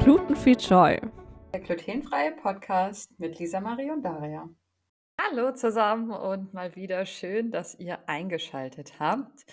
Glutenfree Joy. Der glutenfreie Podcast mit Lisa Marie und Daria. Hallo zusammen und mal wieder schön, dass ihr eingeschaltet habt.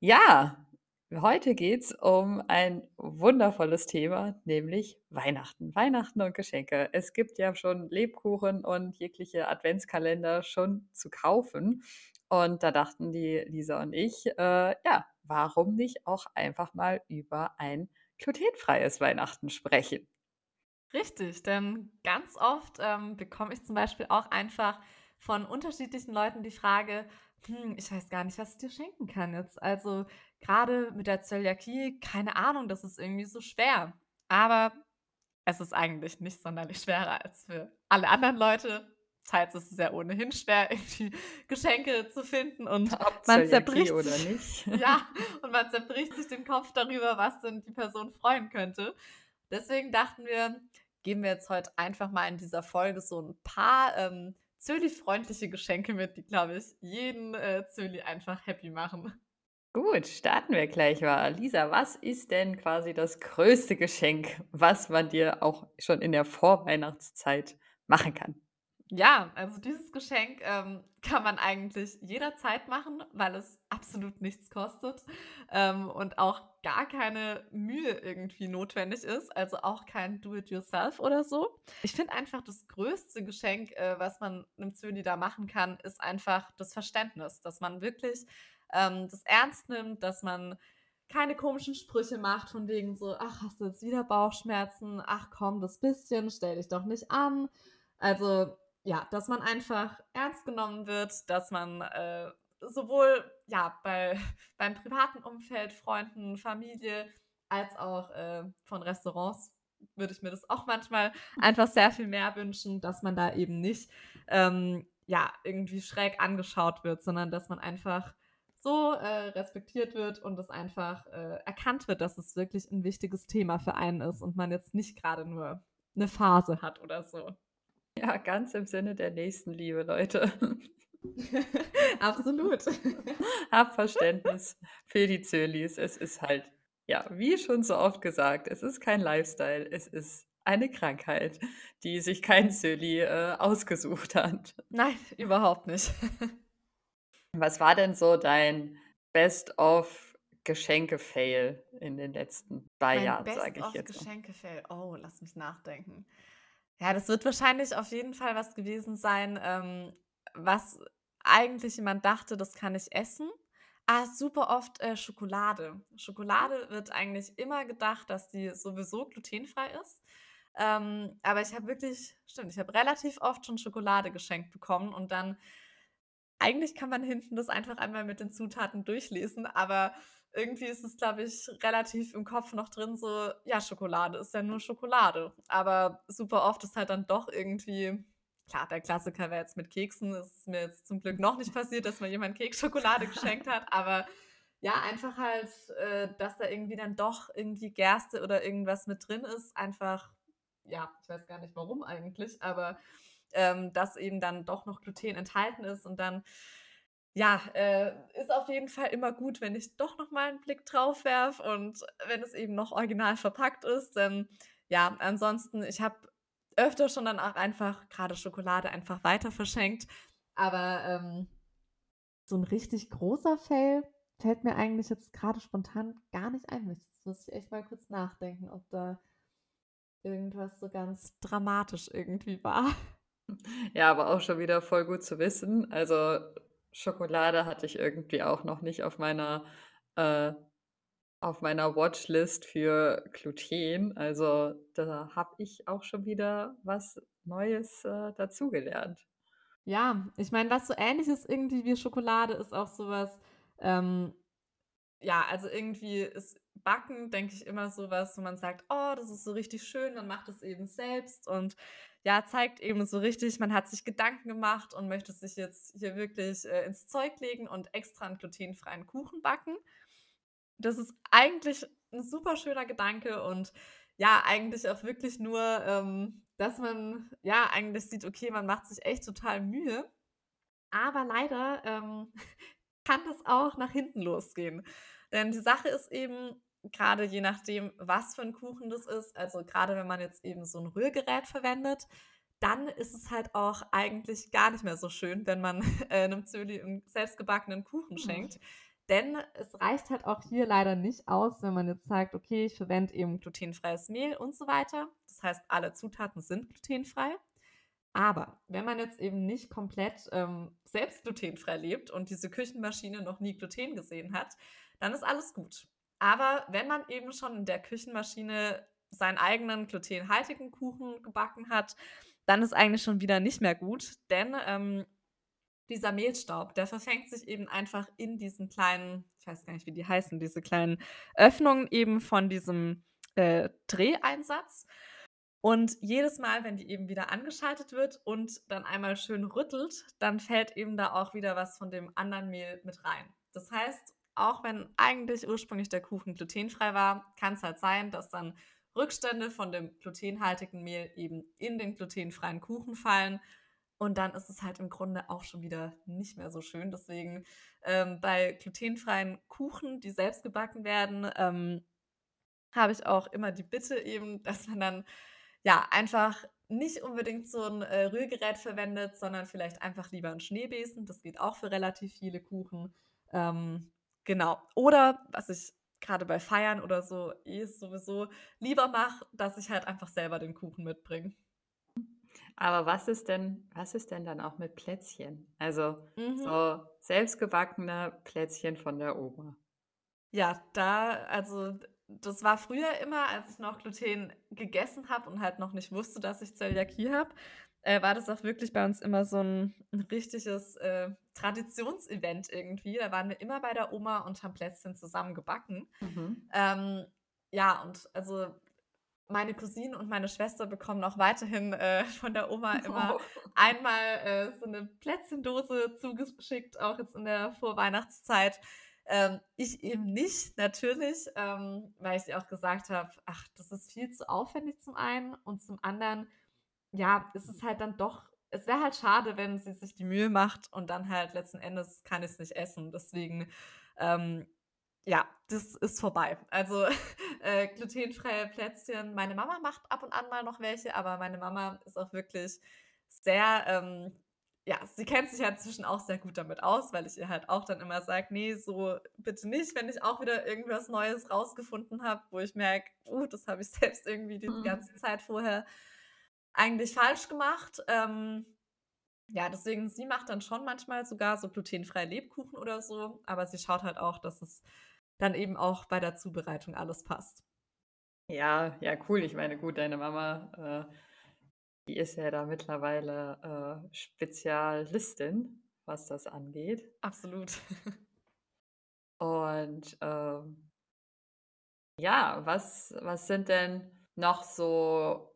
Ja, heute geht es um ein wundervolles Thema, nämlich Weihnachten. Weihnachten und Geschenke. Es gibt ja schon Lebkuchen und jegliche Adventskalender schon zu kaufen. Und da dachten die Lisa und ich, äh, ja, warum nicht auch einfach mal über ein glutenfreies Weihnachten sprechen? Richtig, denn ganz oft ähm, bekomme ich zum Beispiel auch einfach von unterschiedlichen Leuten die Frage, hm, ich weiß gar nicht, was ich dir schenken kann jetzt. Also gerade mit der Zöliakie, keine Ahnung, das ist irgendwie so schwer. Aber es ist eigentlich nicht sonderlich schwerer als für alle anderen Leute. Teils ist es ja ohnehin schwer, irgendwie Geschenke zu finden und Ob man zerbricht oder nicht. ja, und man zerbricht sich den Kopf darüber, was denn die Person freuen könnte. Deswegen dachten wir, geben wir jetzt heute einfach mal in dieser Folge so ein paar ähm, Zöli-freundliche Geschenke mit, die, glaube ich, jeden äh, Zöli einfach happy machen. Gut, starten wir gleich mal. Lisa, was ist denn quasi das größte Geschenk, was man dir auch schon in der Vorweihnachtszeit machen kann? Ja, also dieses Geschenk ähm, kann man eigentlich jederzeit machen, weil es absolut nichts kostet ähm, und auch gar keine Mühe irgendwie notwendig ist, also auch kein Do-it-yourself oder so. Ich finde einfach das größte Geschenk, äh, was man einem Zöli da machen kann, ist einfach das Verständnis, dass man wirklich ähm, das ernst nimmt, dass man keine komischen Sprüche macht von wegen so, ach, hast du jetzt wieder Bauchschmerzen? Ach komm, das bisschen, stell dich doch nicht an. Also ja, dass man einfach ernst genommen wird, dass man äh, sowohl ja bei beim privaten Umfeld, Freunden, Familie als auch äh, von Restaurants würde ich mir das auch manchmal einfach sehr viel mehr wünschen, dass man da eben nicht ähm, ja irgendwie schräg angeschaut wird, sondern dass man einfach so äh, respektiert wird und es einfach äh, erkannt wird, dass es wirklich ein wichtiges Thema für einen ist und man jetzt nicht gerade nur eine Phase hat oder so. Ja, ganz im Sinne der Nächstenliebe, Leute. Absolut. Hab Verständnis für die Zölis. Es ist halt, ja, wie schon so oft gesagt, es ist kein Lifestyle, es ist eine Krankheit, die sich kein Zöli äh, ausgesucht hat. Nein, überhaupt nicht. Was war denn so dein Best-of-Geschenke-Fail in den letzten zwei Mein Jahren, sage ich jetzt mal? Best-of-Geschenke-Fail. Oh, lass mich nachdenken. Ja, das wird wahrscheinlich auf jeden Fall was gewesen sein, ähm, was eigentlich jemand dachte, das kann ich essen. Ah, super oft äh, Schokolade. Schokolade wird eigentlich immer gedacht, dass die sowieso glutenfrei ist. Ähm, aber ich habe wirklich, stimmt, ich habe relativ oft schon Schokolade geschenkt bekommen und dann, eigentlich kann man hinten das einfach einmal mit den Zutaten durchlesen, aber irgendwie ist es, glaube ich, relativ im Kopf noch drin, so, ja, Schokolade ist ja nur Schokolade. Aber super oft ist halt dann doch irgendwie, klar, der Klassiker wäre jetzt mit Keksen, es ist mir jetzt zum Glück noch nicht passiert, dass mir jemand Keksschokolade geschenkt hat, aber ja, einfach halt, äh, dass da irgendwie dann doch irgendwie Gerste oder irgendwas mit drin ist, einfach, ja, ich weiß gar nicht warum eigentlich, aber ähm, dass eben dann doch noch Gluten enthalten ist und dann ja, äh, ist auf jeden Fall immer gut, wenn ich doch noch mal einen Blick drauf werfe und wenn es eben noch original verpackt ist. Denn ja, ansonsten, ich habe öfter schon dann auch einfach gerade Schokolade einfach weiter verschenkt. Aber ähm, so ein richtig großer Fail fällt mir eigentlich jetzt gerade spontan gar nicht ein. Jetzt muss ich echt mal kurz nachdenken, ob da irgendwas so ganz dramatisch irgendwie war. Ja, aber auch schon wieder voll gut zu wissen. Also Schokolade hatte ich irgendwie auch noch nicht auf meiner, äh, auf meiner Watchlist für Gluten. Also da habe ich auch schon wieder was Neues äh, dazugelernt. Ja, ich meine, was so ähnlich ist irgendwie wie Schokolade, ist auch sowas, ähm, ja, also irgendwie ist Backen, denke ich, immer sowas, wo man sagt, oh, das ist so richtig schön, man macht es eben selbst und ja, zeigt eben so richtig, man hat sich Gedanken gemacht und möchte sich jetzt hier wirklich äh, ins Zeug legen und extra einen glutenfreien Kuchen backen. Das ist eigentlich ein super schöner Gedanke und ja, eigentlich auch wirklich nur ähm, dass man ja eigentlich sieht, okay, man macht sich echt total Mühe. Aber leider ähm, kann das auch nach hinten losgehen. Denn die Sache ist eben, gerade je nachdem, was für ein Kuchen das ist, also gerade wenn man jetzt eben so ein Rührgerät verwendet, dann ist es halt auch eigentlich gar nicht mehr so schön, wenn man äh, einem Zöli einen selbstgebackenen Kuchen schenkt. Denn es reicht halt auch hier leider nicht aus, wenn man jetzt sagt, okay, ich verwende eben glutenfreies Mehl und so weiter. Das heißt, alle Zutaten sind glutenfrei. Aber wenn man jetzt eben nicht komplett ähm, selbst glutenfrei lebt und diese Küchenmaschine noch nie Gluten gesehen hat, dann ist alles gut. Aber wenn man eben schon in der Küchenmaschine seinen eigenen glutenhaltigen Kuchen gebacken hat, dann ist eigentlich schon wieder nicht mehr gut, denn ähm, dieser Mehlstaub, der verfängt sich eben einfach in diesen kleinen, ich weiß gar nicht, wie die heißen, diese kleinen Öffnungen eben von diesem äh, Dreheinsatz. Und jedes Mal, wenn die eben wieder angeschaltet wird und dann einmal schön rüttelt, dann fällt eben da auch wieder was von dem anderen Mehl mit rein. Das heißt, auch wenn eigentlich ursprünglich der Kuchen glutenfrei war, kann es halt sein, dass dann Rückstände von dem glutenhaltigen Mehl eben in den glutenfreien Kuchen fallen und dann ist es halt im Grunde auch schon wieder nicht mehr so schön. Deswegen ähm, bei glutenfreien Kuchen, die selbst gebacken werden, ähm, habe ich auch immer die Bitte eben, dass man dann ja einfach nicht unbedingt so ein äh, Rührgerät verwendet, sondern vielleicht einfach lieber einen Schneebesen. Das geht auch für relativ viele Kuchen. Ähm, genau. Oder was ich gerade bei Feiern oder so eh sowieso lieber mache, dass ich halt einfach selber den Kuchen mitbringe. Aber was ist denn was ist denn dann auch mit Plätzchen? Also, Mhm. so selbstgebackene Plätzchen von der Oma. Ja, da also, das war früher immer, als ich noch Gluten gegessen habe und halt noch nicht wusste, dass ich Zöliakie habe, äh, war das auch wirklich bei uns immer so ein 'n richtiges, äh, Traditionsevent irgendwie. Da waren wir immer bei der Oma und haben Plätzchen zusammen gebacken. Mhm. Ähm, ja, und also meine Cousine und meine Schwester bekommen auch weiterhin äh, von der Oma immer Oh. einmal äh, so eine Plätzchendose zugeschickt, auch jetzt in der Vorweihnachtszeit. Ähm, ich eben nicht, natürlich, ähm, weil ich auch gesagt habe, ach, das ist viel zu aufwendig zum einen und zum anderen, ja, ist es halt dann doch, es wäre halt schade, wenn sie sich die Mühe macht und dann halt letzten Endes kann ich es nicht essen. Deswegen ähm, ja, das ist vorbei. Also, äh, glutenfreie Plätzchen meine Mama macht ab und an mal noch welche, aber meine Mama ist auch wirklich sehr, ähm ja, sie kennt sich ja inzwischen auch sehr gut damit aus, weil ich ihr halt auch dann immer sage: „Ne, so bitte nicht“, wenn ich auch wieder irgendwas Neues rausgefunden habe, wo ich merke: „Uh, das habe ich selbst irgendwie die Mhm. ganze Zeit vorher eigentlich falsch gemacht.“ Ähm, ja, deswegen sie macht dann schon manchmal sogar so glutenfreie Lebkuchen oder so, aber sie schaut halt auch, dass es dann eben auch bei der Zubereitung alles passt. Ja, ja, cool. Ich meine, gut, deine Mama, äh, die ist ja da mittlerweile, äh, Spezialistin, was das angeht. Absolut. Und, ähm ja, was was sind denn noch so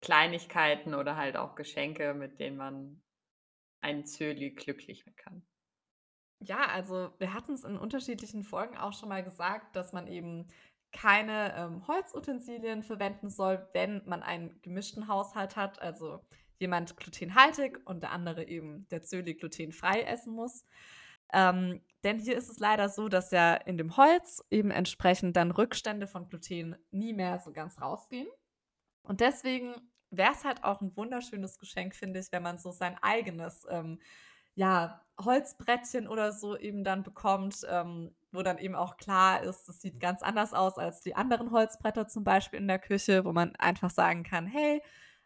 Kleinigkeiten oder halt auch Geschenke, mit denen man einen Zöli glücklich machen kann? Ja, also wir hatten es in unterschiedlichen Folgen auch schon mal gesagt, dass man eben keine ähm, Holzutensilien verwenden soll, wenn man einen gemischten Haushalt hat, also jemand glutenhaltig und der andere eben der Zöli glutenfrei essen muss. Ähm, denn hier ist es leider so, dass ja in dem Holz eben entsprechend dann Rückstände von Gluten nie mehr so ganz rausgehen. Und deswegen wäre es halt auch ein wunderschönes Geschenk, finde ich, wenn man so sein eigenes ähm, ja, Holzbrettchen oder so eben dann bekommt, ähm, wo dann eben auch klar ist, das sieht ganz anders aus als die anderen Holzbretter zum Beispiel in der Küche, wo man einfach sagen kann, hey,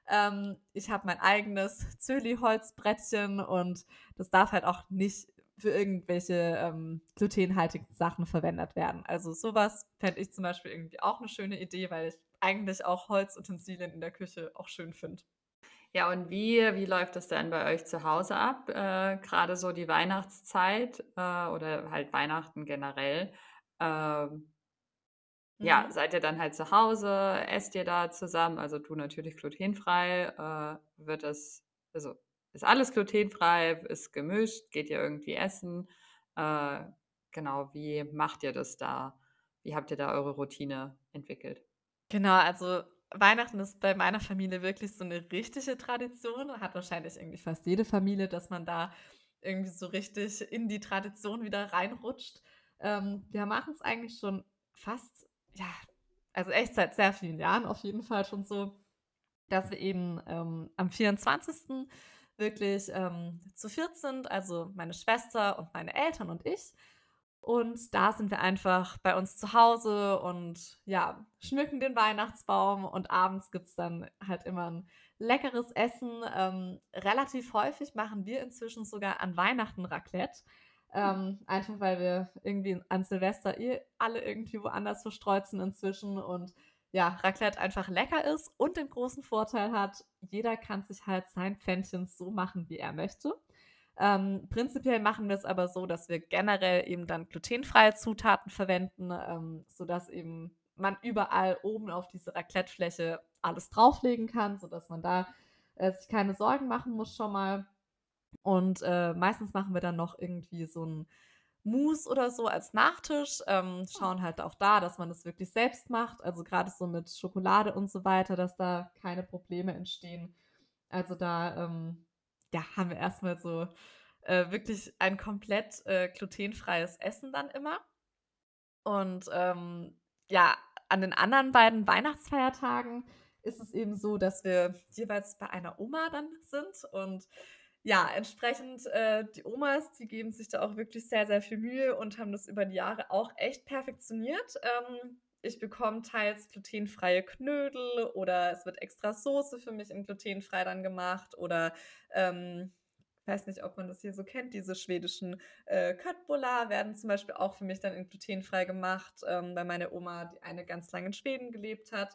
ähm, ich habe mein eigenes Zöli-Holzbrettchen und das darf halt auch nicht für irgendwelche ähm, glutenhaltigen Sachen verwendet werden. Also sowas fände ich zum Beispiel irgendwie auch eine schöne Idee, weil ich eigentlich auch Holzutensilien in der Küche auch schön finde. Ja, und wie wie läuft das denn bei euch zu Hause ab? Äh, grade so die Weihnachtszeit, äh, oder halt Weihnachten generell. Ähm, ja, Mhm. seid ihr dann halt zu Hause? Esst ihr da zusammen? Also, du natürlich glutenfrei. Äh, wird das also, ist alles glutenfrei? Ist gemischt? Geht ihr irgendwie essen? Äh, genau, wie macht ihr das da? Wie habt ihr da eure Routine entwickelt? Genau, also Weihnachten ist bei meiner Familie wirklich so eine richtige Tradition. Hat wahrscheinlich irgendwie fast jede Familie, dass man da irgendwie so richtig in die Tradition wieder reinrutscht. Ähm, wir machen es eigentlich schon fast, ja, also echt seit sehr vielen Jahren auf jeden Fall schon so, dass wir eben ähm, am 24. wirklich ähm, zu viert sind, also meine Schwester und meine Eltern und ich. Und da sind wir einfach bei uns zu Hause und ja, schmücken den Weihnachtsbaum und abends gibt es dann halt immer ein leckeres Essen. Ähm, relativ häufig machen wir inzwischen sogar an Weihnachten Raclette. Ähm, einfach weil wir irgendwie an Silvester eh alle irgendwie woanders verstreut sind inzwischen und ja, Raclette einfach lecker ist und den großen Vorteil hat, jeder kann sich halt sein Pfännchen so machen, wie er möchte. Ähm, prinzipiell machen wir es aber so, dass wir generell eben dann glutenfreie Zutaten verwenden, ähm, sodass eben man überall oben auf diese Raclettefläche alles drauflegen kann, sodass man da äh, sich keine Sorgen machen muss schon mal. Und äh, meistens machen wir dann noch irgendwie so ein Mousse oder so als Nachtisch. Ähm, schauen halt auch da, dass man das wirklich selbst macht. Also gerade so mit Schokolade und so weiter, dass da keine Probleme entstehen. Also da ähm, ja, haben wir erstmal so äh, wirklich ein komplett äh, glutenfreies Essen dann immer. Und ähm, ja, an den anderen beiden Weihnachtsfeiertagen ist es eben so, dass wir jeweils bei einer Oma dann sind und ja, entsprechend äh, die Omas, die geben sich da auch wirklich sehr, sehr viel Mühe und haben das über die Jahre auch echt perfektioniert. Ähm, ich bekomme teils glutenfreie Knödel oder es wird extra Soße für mich in glutenfrei dann gemacht oder ähm, ich weiß nicht, ob man das hier so kennt, diese schwedischen äh, Köttbullar werden zum Beispiel auch für mich dann in glutenfrei gemacht, ähm, weil meine Oma die eine ganz lange in Schweden gelebt hat.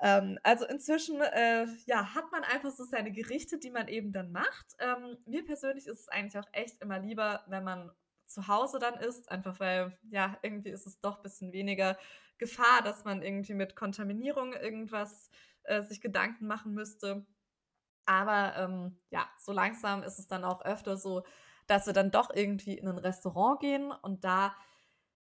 Ähm, also inzwischen, äh, ja, hat man einfach so seine Gerichte, die man eben dann macht. Ähm, mir persönlich ist es eigentlich auch echt immer lieber, wenn man zu Hause dann isst, einfach weil, ja, irgendwie ist es doch ein bisschen weniger Gefahr, dass man irgendwie mit Kontaminierung irgendwas äh, sich Gedanken machen müsste. Aber ähm, ja, so langsam ist es dann auch öfter so, dass wir dann doch irgendwie in ein Restaurant gehen und da,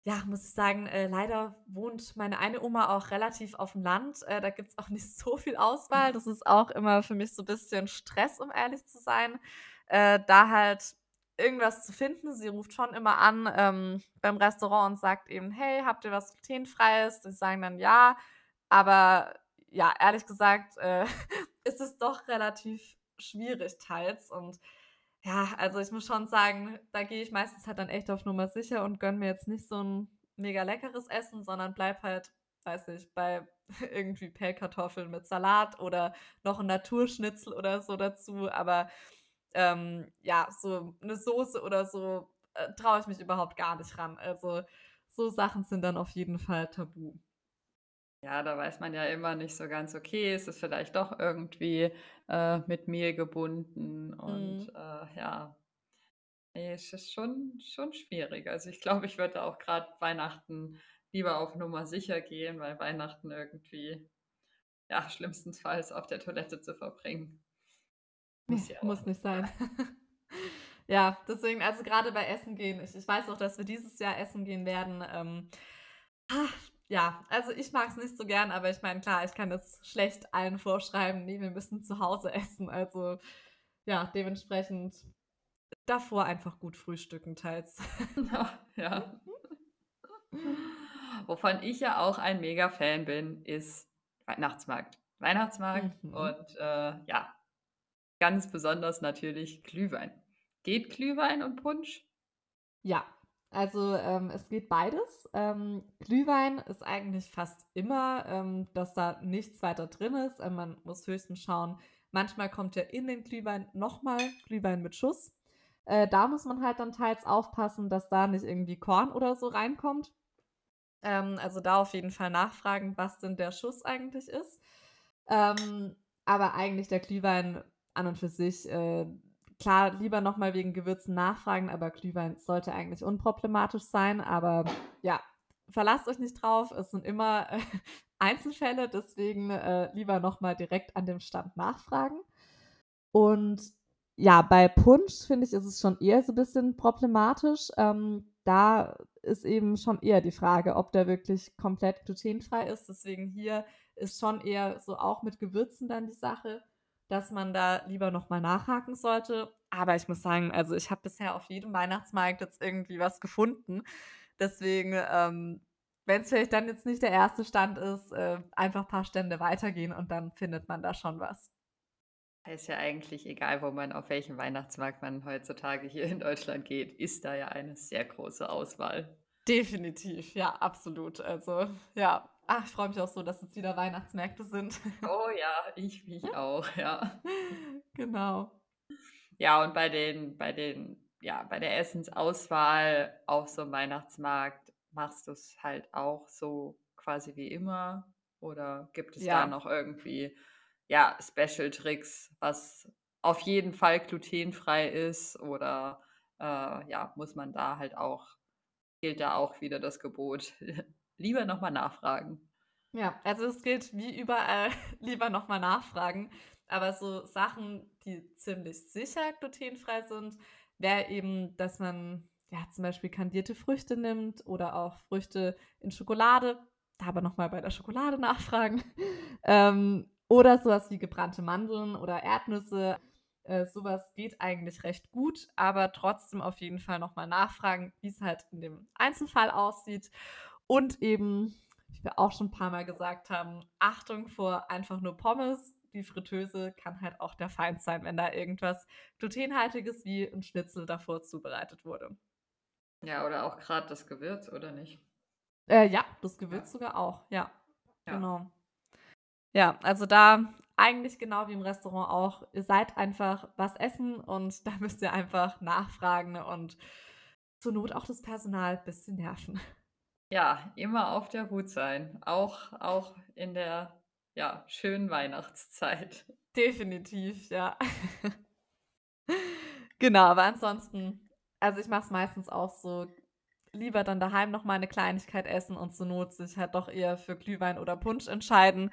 ja, muss ich sagen, äh, leider wohnt meine eine Oma auch relativ auf dem Land. Äh, da gibt es auch nicht so viel Auswahl. Das ist auch immer für mich so ein bisschen Stress, um ehrlich zu sein. Äh, da halt irgendwas zu finden. Sie ruft schon immer an ähm, beim Restaurant und sagt eben, hey, habt ihr was glutenfreies? Sie sagen dann ja, aber ja, ehrlich gesagt, äh, ist es doch relativ schwierig teils. Und ja, also ich muss schon sagen, da gehe ich meistens halt dann echt auf Nummer sicher und gönne mir jetzt nicht so ein mega leckeres Essen, sondern bleib halt, weiß ich, bei irgendwie Pellkartoffeln mit Salat oder noch ein Naturschnitzel oder so dazu. Aber ähm, ja, so eine Soße oder so äh, traue ich mich überhaupt gar nicht ran. Also so Sachen sind dann auf jeden Fall tabu. Ja, da weiß man ja immer nicht so ganz, okay, ist es vielleicht doch irgendwie äh, mit Mehl gebunden und Mhm. äh, ja, nee, es ist schon, schon schwierig. Also ich glaube, ich würde auch gerade Weihnachten lieber auf Nummer sicher gehen, weil Weihnachten irgendwie, ja, schlimmstenfalls auf der Toilette zu verbringen. Muss ja Muss nicht sein. ja, deswegen, also gerade bei Essen gehen, ich, ich weiß auch, dass wir dieses Jahr essen gehen werden. Ähm, ah, ja, also ich mag es nicht so gern, aber ich meine, klar, ich kann jetzt schlecht allen vorschreiben, nee, wir müssen zu Hause essen. Also ja, dementsprechend davor einfach gut frühstücken teils. ja. Wovon ich ja auch ein Mega-Fan bin, ist Weihnachtsmarkt. Weihnachtsmarkt mhm. und äh, ja, ganz besonders natürlich Glühwein. Geht Glühwein und Punsch? Ja, also ähm, es geht beides. Ähm, Glühwein ist eigentlich fast immer, ähm, dass da nichts weiter drin ist. Ähm, man muss höchstens schauen, manchmal kommt ja in den Glühwein nochmal Glühwein mit Schuss. Äh, da muss man halt dann teils aufpassen, dass da nicht irgendwie Korn oder so reinkommt. Ähm, also da auf jeden Fall nachfragen, was denn der Schuss eigentlich ist. Ähm, aber eigentlich der Glühwein an und für sich äh, klar, lieber nochmal wegen Gewürzen nachfragen, aber Glühwein sollte eigentlich unproblematisch sein. Aber ja, verlasst euch nicht drauf. Es sind immer äh, Einzelfälle, deswegen äh, lieber nochmal direkt an dem Stand nachfragen. Und ja, bei Punsch finde ich, ist es schon eher so ein bisschen problematisch. Ähm, da ist eben schon eher die Frage, ob der wirklich komplett glutenfrei ist. Deswegen hier ist schon eher so auch mit Gewürzen dann die Sache, dass man da lieber noch mal nachhaken sollte. Aber ich muss sagen, also ich habe bisher auf jedem Weihnachtsmarkt jetzt irgendwie was gefunden. Deswegen, ähm, wenn es vielleicht dann jetzt nicht der erste Stand ist, äh, einfach ein paar Stände weitergehen und dann findet man da schon was. Ist ja eigentlich egal, wo man auf welchen Weihnachtsmarkt man heutzutage hier in Deutschland geht, ist da ja eine sehr große Auswahl. Definitiv, ja, absolut. Also, ja. Ach, ich freue mich auch so, dass jetzt wieder Weihnachtsmärkte sind. Oh ja, ich mich auch, ja. Genau. Ja, und bei den, bei den, ja, bei der Essensauswahl auf so einem Weihnachtsmarkt machst du es halt auch so quasi wie immer? Oder gibt es da Ja. noch irgendwie, ja, Special-Tricks, was auf jeden Fall glutenfrei ist? Oder äh, ja, muss man da halt auch, gilt da auch wieder das Gebot, lieber nochmal nachfragen? Ja, also es gilt wie überall, lieber noch mal nachfragen. Aber so Sachen, die ziemlich sicher glutenfrei sind, wäre eben, dass man ja zum Beispiel kandierte Früchte nimmt oder auch Früchte in Schokolade. Da aber noch mal bei der Schokolade nachfragen. Ähm, oder sowas wie gebrannte Mandeln oder Erdnüsse. Äh, sowas geht eigentlich recht gut, aber trotzdem auf jeden Fall noch mal nachfragen, wie es halt in dem Einzelfall aussieht. Und eben wie wir auch schon ein paar Mal gesagt haben, Achtung vor einfach nur Pommes. Die Fritteuse kann halt auch der Feind sein, wenn da irgendwas glutenhaltiges wie ein Schnitzel davor zubereitet wurde. Ja, oder auch gerade das Gewürz, oder nicht? Äh, ja, das Ja. Gewürz sogar auch, ja, Ja. genau. Ja, also da eigentlich genau wie im Restaurant auch, ihr seid einfach was essen und da müsst ihr einfach nachfragen und zur Not auch das Personal ein bisschen nerven. Ja, immer auf der Hut sein. Auch, auch in der ja, schönen Weihnachtszeit. Definitiv, ja. Genau, aber ansonsten, also ich mache es meistens auch so, lieber dann daheim noch mal eine Kleinigkeit essen und zur Not sich halt doch eher für Glühwein oder Punsch entscheiden.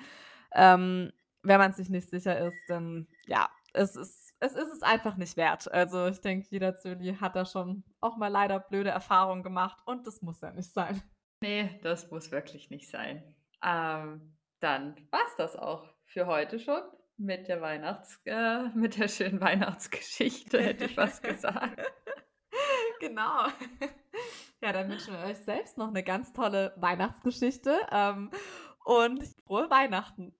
Ähm, wenn man sich nicht sicher ist, dann ja, es ist, es ist es einfach nicht wert. Also ich denke, jeder Zöli hat da schon auch mal leider blöde Erfahrungen gemacht und das muss ja nicht sein. Nee, das muss wirklich nicht sein. Ähm, dann war's das auch für heute schon mit der Weihnachts, äh, mit der schönen Weihnachtsgeschichte, hätte ich was gesagt. Genau. Ja, dann wünschen wir euch selbst noch eine ganz tolle Weihnachtsgeschichte ähm, und frohe Weihnachten.